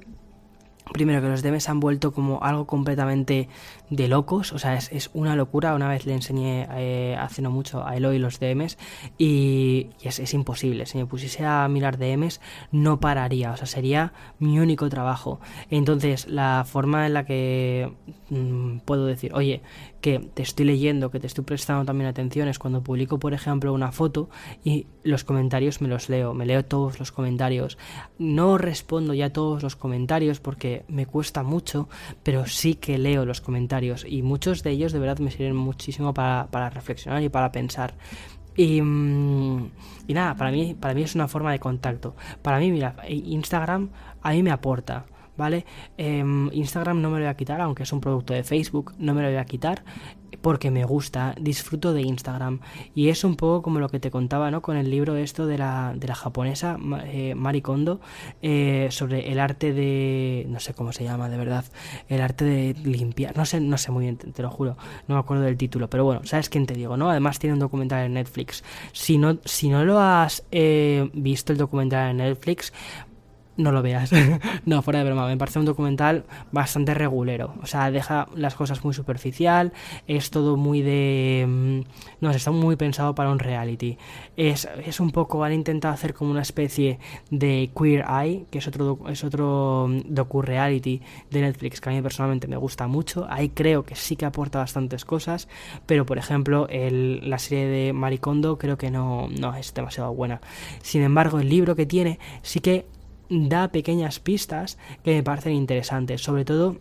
A: Primero que los DMs han vuelto como algo completamente de locos, o sea, es, una locura. Una vez le enseñé eh, hace no mucho a Eloy los DMs y, es, imposible. Si me pusiese a mirar DMs no pararía, o sea, sería mi único trabajo. Entonces, la forma en la que mm, puedo decir, oye, que te estoy leyendo, que te estoy prestando también atención es cuando publico, por ejemplo, una foto y los comentarios me los leo, me leo todos los comentarios. No respondo ya todos los comentarios porque me cuesta mucho, pero sí que leo los comentarios y muchos de ellos de verdad me sirven muchísimo para, para reflexionar y para pensar. Y, mm, y, nada, para mí, para mí es una forma de contacto. Para mí, mira, Instagram a mí me aporta. ¿vale? Em, Instagram no me lo voy a quitar, aunque es un producto de Facebook, no me lo voy a quitar porque me gusta, disfruto de Instagram. Y es un poco como lo que te contaba, ¿no? Con el libro esto de la, de la japonesa, eh, Marikondo, eh, sobre el arte de... no sé cómo se llama, de verdad, el arte de limpiar, no sé, no sé muy bien, te, lo juro, no me acuerdo del título, pero bueno, ¿sabes quién te digo, no? Además tiene un documental en Netflix. Si no, si no lo has eh, visto el documental en Netflix, no lo veas. no, fuera de broma, me parece un documental bastante regulero. O sea, deja las cosas muy superficial, es todo muy de... Mm, no está muy pensado para un reality. Es, es un poco, han intentado hacer como una especie de Queer Eye, que es otro, es otro mm, docu-reality de Netflix que a mí personalmente me gusta mucho. Ahí creo que sí que aporta bastantes cosas, pero por ejemplo, el, la serie de Maricondo creo que no, no es demasiado buena. Sin embargo, el libro que tiene sí que da pequeñas pistas que me parecen interesantes, sobre todo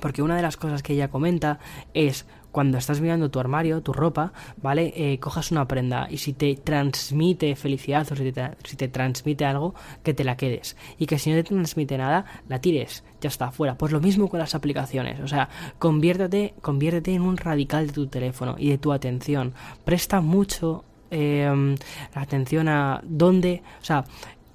A: porque una de las cosas que ella comenta es cuando estás mirando tu armario, tu ropa, ¿vale? Eh, cojas una prenda y si te transmite felicidad o si te, si te, transmite algo, que te la quedes. Y que si no te transmite nada, la tires, ya está, fuera. Pues lo mismo con las aplicaciones, o sea, conviértete, conviértete en un radical de tu teléfono y de tu atención. Presta mucho eh, atención a dónde, o sea,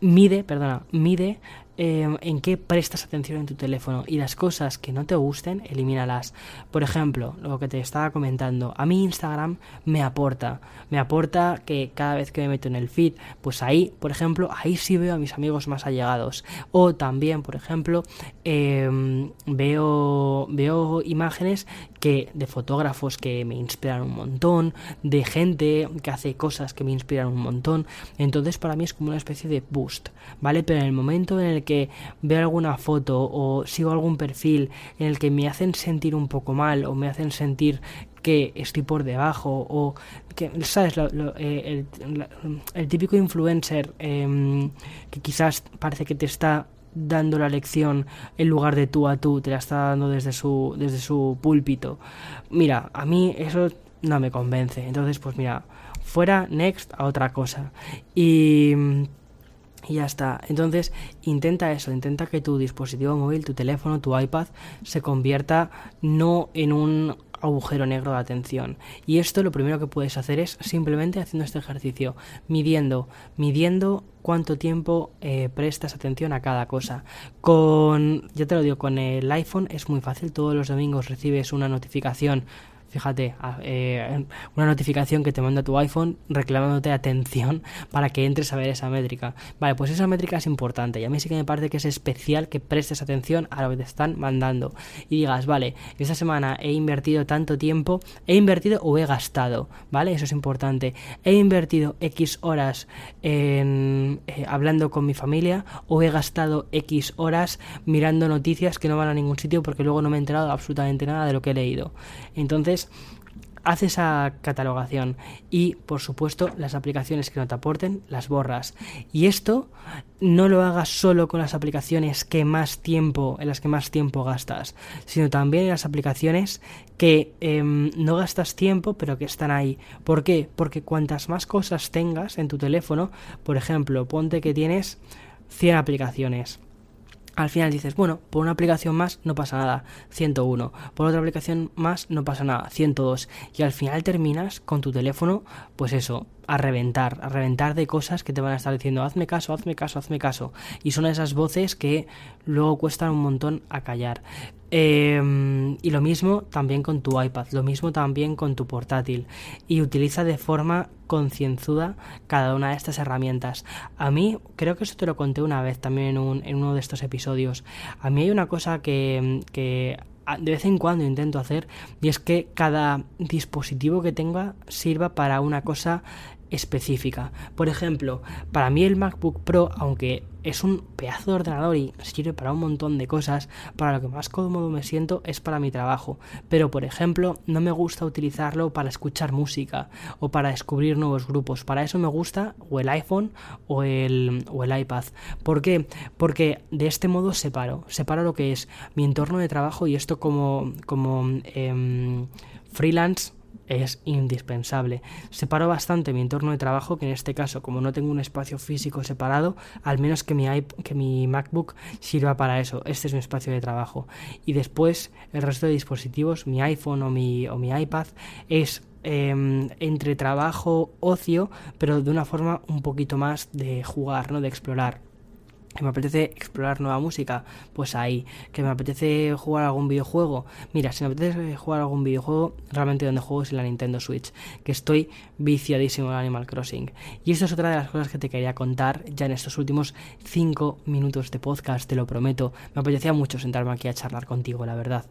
A: mide, perdona, mide Em, en qué prestas atención en tu teléfono y las cosas que no te gusten, elimínalas. Por ejemplo, lo que te estaba comentando, a mí Instagram me aporta, me aporta que cada vez que me meto en el feed, pues ahí, por ejemplo, ahí sí veo a mis amigos más allegados. O también, por ejemplo, em, veo, veo imágenes que de fotógrafos que me inspiran un montón, de gente que hace cosas que me inspiran un montón. Entonces para mí es como una especie de boost, ¿vale? Pero en el momento en el que veo alguna foto o sigo algún perfil en el que me hacen sentir un poco mal o me hacen sentir que estoy por debajo o que, ¿sabes? Eh, el, típico influencer em, que quizás parece que te está dando la lección en lugar de tú a tú, te la está dando desde su, desde su púlpito. Mira, a mí eso no me convence. Entonces, pues mira, fuera, next, a otra cosa. Y y ya está. Entonces, intenta eso, intenta que tu dispositivo móvil, tu teléfono, tu iPad, se convierta no en un agujero negro de atención. Y esto lo primero que puedes hacer es simplemente haciendo este ejercicio, midiendo, midiendo cuánto tiempo eh, prestas atención a cada cosa. Con, ya te lo digo, con el iPhone es muy fácil, todos los domingos recibes una notificación fíjate, eh, una notificación que te manda tu iPhone reclamándote atención para que entres a ver esa métrica. Vale, pues esa métrica es importante y a mí sí que me parece que es especial que prestes atención a lo que te están mandando y digas, vale, esta semana he invertido tanto tiempo, he invertido o he gastado, ¿vale? Eso es importante. He invertido X horas en, eh, hablando con mi familia o he gastado X horas mirando noticias que no van a ningún sitio porque luego no me he enterado absolutamente nada de lo que he leído. Entonces, haz esa catalogación y por supuesto las aplicaciones que no te aporten las borras. Y esto no lo hagas solo con las aplicaciones que más tiempo en las que más tiempo gastas sino también en las aplicaciones que em, no gastas tiempo pero que están ahí. ¿por qué? porque cuantas más cosas tengas en tu teléfono por ejemplo ponte que tienes 100 aplicaciones al final dices, bueno, por una aplicación más no pasa nada, 101, por otra aplicación más no pasa nada, 102, y al final terminas con tu teléfono, pues eso, a reventar, a reventar de cosas que te van a estar diciendo, hazme caso, hazme caso, hazme caso. Y son esas voces que luego cuestan un montón a callar. Em, y lo mismo también con tu iPad, lo mismo también con tu portátil. Y utiliza de forma concienzuda cada una de estas herramientas. A mí, creo que eso te lo conté una vez también en, en uno de estos episodios. A mí hay una cosa que, que de vez en cuando intento hacer y es que cada dispositivo que tenga sirva para una cosa específica. Por ejemplo, para mí el MacBook Pro, aunque es un pedazo de ordenador y sirve para un montón de cosas, para lo que más cómodo me siento es para mi trabajo. Pero, por ejemplo, no me gusta utilizarlo para escuchar música o para descubrir nuevos grupos. Para eso me gusta o el iPhone o el, o el iPad. ¿Por qué? Porque de este modo separo, separo lo que es mi entorno de trabajo y esto como, como em, freelance es indispensable. Separo bastante mi entorno de trabajo, que en este caso, como no tengo un espacio físico separado, al menos que mi, que mi MacBook sirva para eso. Este es mi espacio de trabajo. Y después, el resto de dispositivos, mi iPhone o mi, o mi iPad, es em, entre trabajo, ocio, pero de una forma un poquito más de jugar, ¿no? De explorar que me apetece explorar nueva música, pues ahí, que me apetece jugar algún videojuego, mira, si me apetece jugar algún videojuego, realmente donde juego es en la Nintendo Switch, que estoy viciadísimo en Animal Crossing. Y esto es otra de las cosas que te quería contar ya en estos últimos 5 minutos de podcast, te lo prometo. Me apetecía mucho sentarme aquí a charlar contigo, la verdad.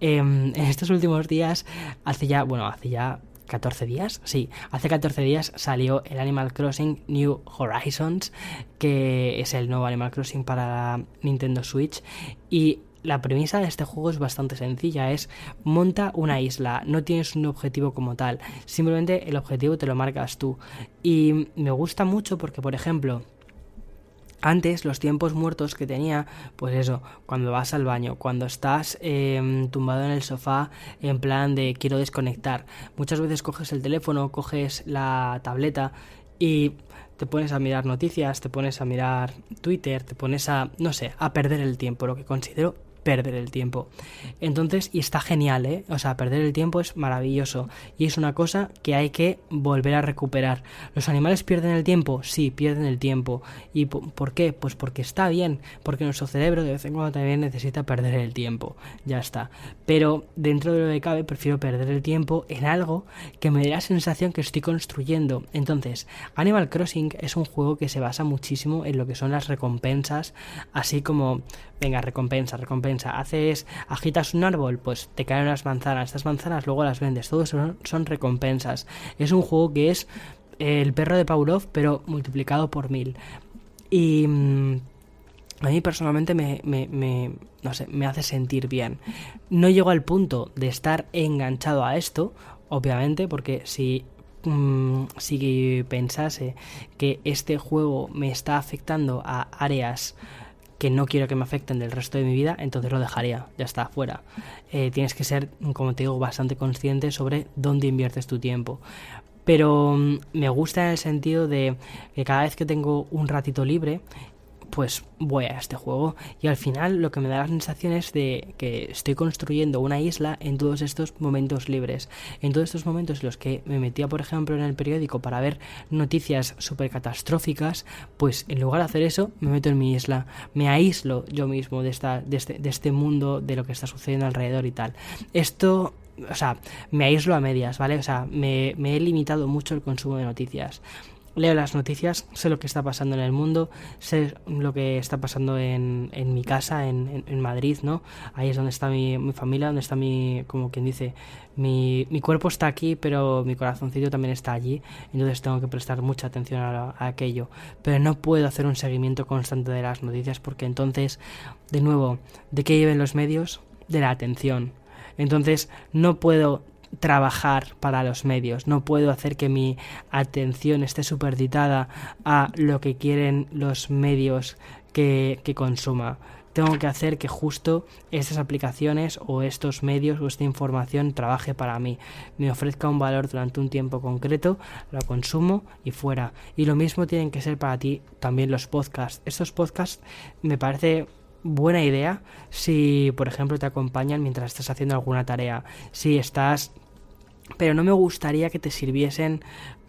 A: Em, en estos últimos días, hace ya, bueno, hace ya 14 días, sí, hace 14 días salió el Animal Crossing New Horizons, que es el nuevo Animal Crossing para Nintendo Switch y la premisa de este juego es bastante sencilla, es monta una isla, no tienes un objetivo como tal, simplemente el objetivo te lo marcas tú. Y me gusta mucho porque, por ejemplo, antes, los tiempos muertos que tenía, pues eso, cuando vas al baño, cuando estás em, tumbado en el sofá en plan de quiero desconectar. Muchas veces coges el teléfono, coges la tableta y te pones a mirar noticias, te pones a mirar Twitter, te pones a, no sé, a perder el tiempo, lo que considero perder el tiempo. Entonces, y está genial, ¿eh? O sea, perder el tiempo es maravilloso y es una cosa que hay que volver a recuperar. ¿Los animales pierden el tiempo? Sí, pierden el tiempo. ¿Y por qué? Pues porque está bien, porque nuestro cerebro de vez en cuando también necesita perder el tiempo. Ya está. Pero dentro de lo que cabe, prefiero perder el tiempo en algo que me dé la sensación que estoy construyendo. Entonces, Animal Crossing es un juego que se basa muchísimo en lo que son las recompensas, así como, venga, recompensa, recompensa Haces, agitas un árbol, pues te caen unas manzanas. Estas manzanas luego las vendes. Todo son, son recompensas. Es un juego que es el perro de Pavlov, pero multiplicado por mil. Y mm, a mí personalmente me, me, no sé, me hace sentir bien. No llego al punto de estar enganchado a esto, obviamente, porque si mm, si pensase que este juego me está afectando a áreas que no quiero que me afecten del resto de mi vida, entonces lo dejaría, ya está, fuera. Eh, tienes que ser, como te digo, bastante consciente sobre dónde inviertes tu tiempo. Pero mm, me gusta en el sentido de que cada vez que tengo un ratito libre, pues voy a este juego y al final lo que me da la sensación es de que estoy construyendo una isla en todos estos momentos libres. En todos estos momentos en los que me metía por ejemplo en el periódico para ver noticias súper catastróficas pues en lugar de hacer eso me meto en mi isla me aíslo yo mismo de, esta, este, de este mundo de lo que está sucediendo alrededor y tal. Esto o sea, me aíslo a medias, ¿vale? O sea, me, me he limitado mucho el consumo de noticias leo las noticias, sé lo que está pasando en el mundo, sé lo que está pasando en, en mi casa, en, en, Madrid, ¿no? Ahí es donde está mi, mi, familia, donde está mi, como quien dice, mi, mi, cuerpo está aquí, pero mi corazoncito también está allí, entonces tengo que prestar mucha atención a, a aquello. Pero no puedo hacer un seguimiento constante de las noticias porque entonces, de nuevo, ¿de qué lleven los medios? De la atención. Entonces, no puedo trabajar para los medios, no puedo hacer que mi atención esté supeditada a lo que quieren los medios que, que consuma. Tengo que hacer que justo estas aplicaciones o estos medios o esta información trabaje para mí, me ofrezca un valor durante un tiempo concreto, lo consumo y fuera. Y lo mismo tienen que ser para ti también los podcasts. Estos podcasts me parece buena idea si, por ejemplo, te acompañan mientras estás haciendo alguna tarea, si estás... Pero no me gustaría que te sirviesen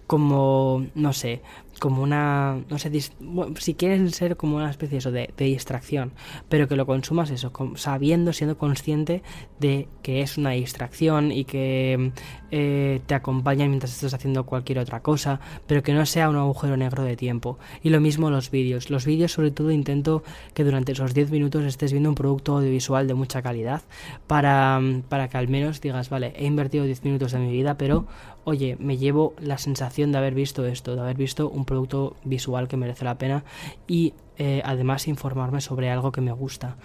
A: como, no sé, como una, no sé, si quieren ser como una especie de, de, distracción, pero que lo consumas eso, sabiendo, siendo consciente de que es una distracción y que eh, te acompaña mientras estás haciendo cualquier otra cosa, pero que no sea un agujero negro de tiempo. Y lo mismo los vídeos. Los vídeos sobre todo intento que durante esos 10 minutos estés viendo un producto audiovisual de mucha calidad para, para que al menos digas, vale, he invertido 10 minutos de mi vida, pero oye, me llevo la sensación de haber visto esto, de haber visto un producto visual que merece la pena y eh, además informarme sobre algo que me gusta.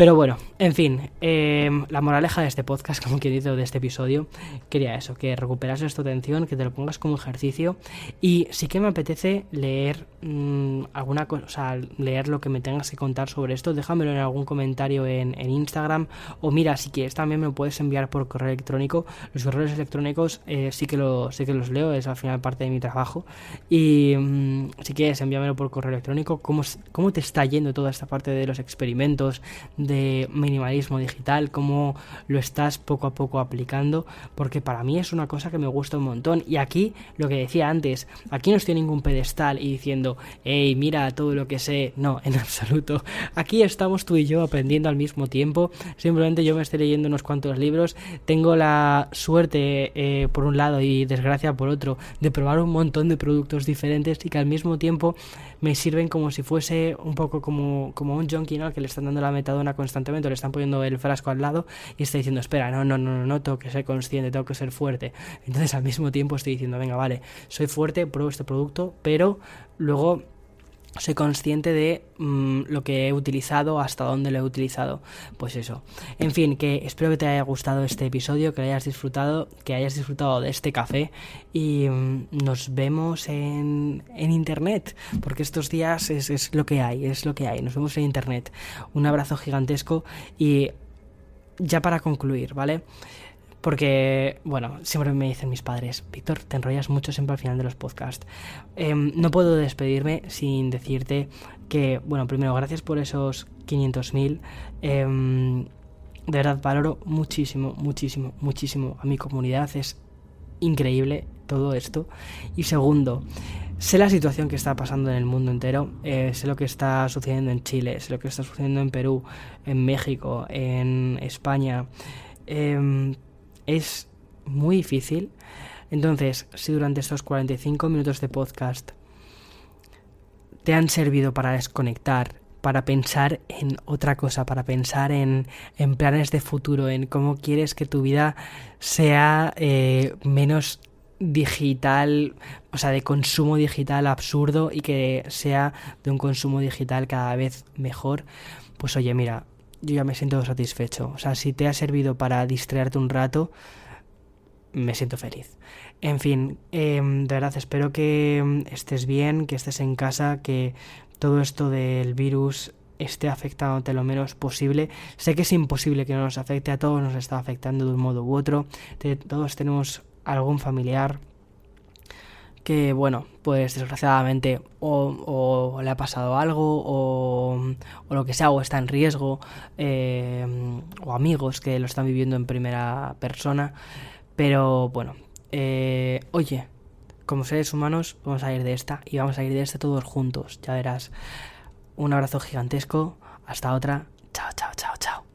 A: Pero bueno, en fin, em, la moraleja de este podcast, como quien dice, de este episodio, quería eso, que recuperases tu atención, que te lo pongas como ejercicio. Y sí que me apetece leer mmm, alguna cosa, leer lo que me tengas que contar sobre esto, déjamelo en algún comentario en, Instagram. O mira, si quieres también me lo puedes enviar por correo electrónico, los correos electrónicos eh, sí, que lo, sí que los leo, es al final parte de mi trabajo. Y mm, si quieres envíamelo por correo electrónico, ¿cómo, cómo te está yendo toda esta parte de los experimentos, de minimalismo digital, cómo lo estás poco a poco aplicando, porque para mí es una cosa que me gusta un montón. Y aquí, lo que decía antes, aquí no estoy en ningún pedestal y diciendo, hey, mira todo lo que sé. No, en absoluto. Aquí estamos tú y yo aprendiendo al mismo tiempo. Simplemente yo me estoy leyendo unos cuantos libros. Tengo la suerte, eh, por un lado, y desgracia por otro, de probar un montón de productos diferentes y que al mismo tiempo me sirven como si fuese un poco como, como un junkie, ¿no? Que le están dando la metadona constantemente, le están poniendo el frasco al lado y está diciendo, espera, no, no, no, no, no, tengo que ser consciente, tengo que ser fuerte. Entonces al mismo tiempo estoy diciendo, venga, vale, soy fuerte, pruebo este producto, pero luego soy consciente de mm, lo que he utilizado, hasta dónde lo he utilizado. Pues eso. En fin, que espero que te haya gustado este episodio, que hayas disfrutado, que hayas disfrutado de este café y mm, nos vemos en, en, internet, porque estos días es, es lo que hay, es lo que hay. Nos vemos en internet. Un abrazo gigantesco y ya para concluir, ¿vale? Porque, bueno, siempre me dicen mis padres, Víctor, te enrollas mucho siempre al final de los podcasts. Em, no puedo despedirme sin decirte que, bueno, primero, gracias por esos 500.000. Em, de verdad, valoro muchísimo, muchísimo, muchísimo a mi comunidad. Es increíble todo esto. Y segundo, sé la situación que está pasando en el mundo entero, eh, sé lo que está sucediendo en Chile, sé lo que está sucediendo en Perú, en México, en España. Eh, es muy difícil. Entonces, si durante estos 45 minutos de podcast te han servido para desconectar, para pensar en otra cosa, para pensar en, en planes de futuro, en cómo quieres que tu vida sea eh, menos digital, o sea, de consumo digital absurdo y que sea de un consumo digital cada vez mejor, pues oye, mira, yo ya me siento satisfecho. O sea, si te ha servido para distraerte un rato, me siento feliz. En fin, em, de verdad espero que em, estés bien, que estés en casa, que todo esto del virus esté afectándote lo menos posible. Sé que es imposible que no nos afecte, a todos nos está afectando de un modo u otro. todos tenemos algún familiar que bueno, pues desgraciadamente o, le ha pasado algo o, o, lo que sea, o está en riesgo, eh, o amigos que lo están viviendo en primera persona. Pero bueno, eh, oye, como seres humanos vamos a ir de esta y vamos a ir de esta todos juntos, ya verás. Un abrazo gigantesco, hasta otra, chao, chao, chao, chao.